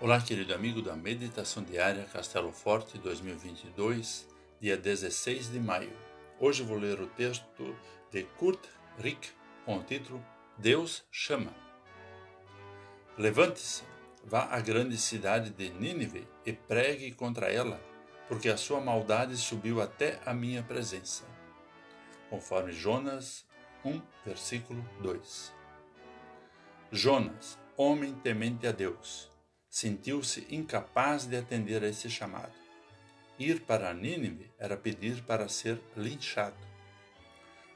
Olá, querido amigo da Meditação Diária Castelo Forte 2022, dia 16 de maio. Hoje vou ler o texto de Kurt Rick com o título Deus chama. Levante-se, vá à grande cidade de Nínive e pregue contra ela, porque a sua maldade subiu até a minha presença. Conforme Jonas 1, versículo 2. Jonas, homem temente a Deus, sentiu-se incapaz de atender a esse chamado. Ir para Nínive era pedir para ser linchado.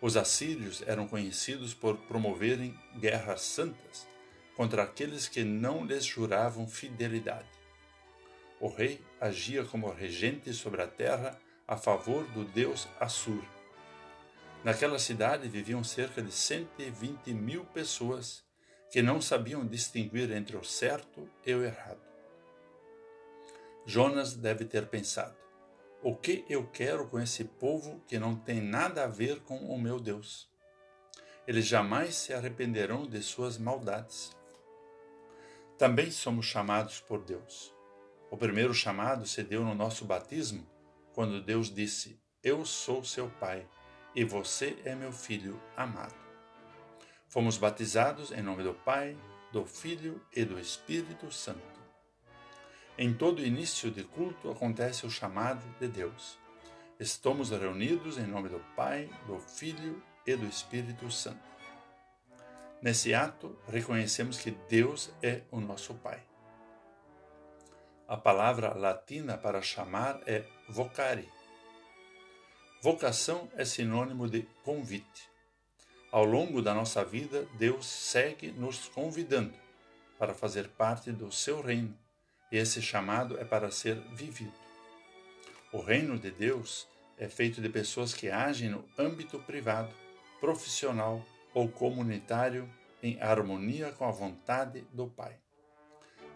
Os assírios eram conhecidos por promoverem guerras santas contra aqueles que não lhes juravam fidelidade. O rei agia como regente sobre a terra a favor do deus Assur. Naquela cidade viviam cerca de 120 mil pessoas que não sabiam distinguir entre o certo e o errado. Jonas deve ter pensado: o que eu quero com esse povo que não tem nada a ver com o meu Deus? Eles jamais se arrependerão de suas maldades. Também somos chamados por Deus. O primeiro chamado se deu no nosso batismo, quando Deus disse: Eu sou seu Pai e você é meu filho amado. Fomos batizados em nome do Pai, do Filho e do Espírito Santo. Em todo início de culto acontece o chamado de Deus. Estamos reunidos em nome do Pai, do Filho e do Espírito Santo. Nesse ato, reconhecemos que Deus é o nosso Pai. A palavra latina para chamar é vocare. Vocação é sinônimo de convite. Ao longo da nossa vida, Deus segue nos convidando para fazer parte do seu reino, e esse chamado é para ser vivido. O reino de Deus é feito de pessoas que agem no âmbito privado, profissional ou comunitário em harmonia com a vontade do Pai.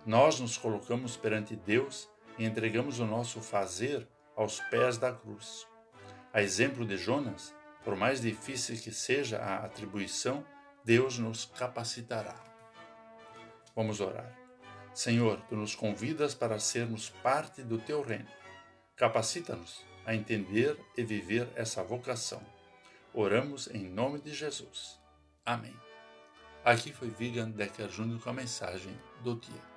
Nós nos colocamos perante Deus e entregamos o nosso fazer aos pés da cruz. A exemplo de Jonas, por mais difícil que seja a atribuição, Deus nos capacitará. Vamos orar. Senhor, tu nos convidas para sermos parte do teu reino. Capacita-nos a entender e viver essa vocação. Oramos em nome de Jesus. Amém. Aqui foi Vigan Decker Júnior com a mensagem do dia.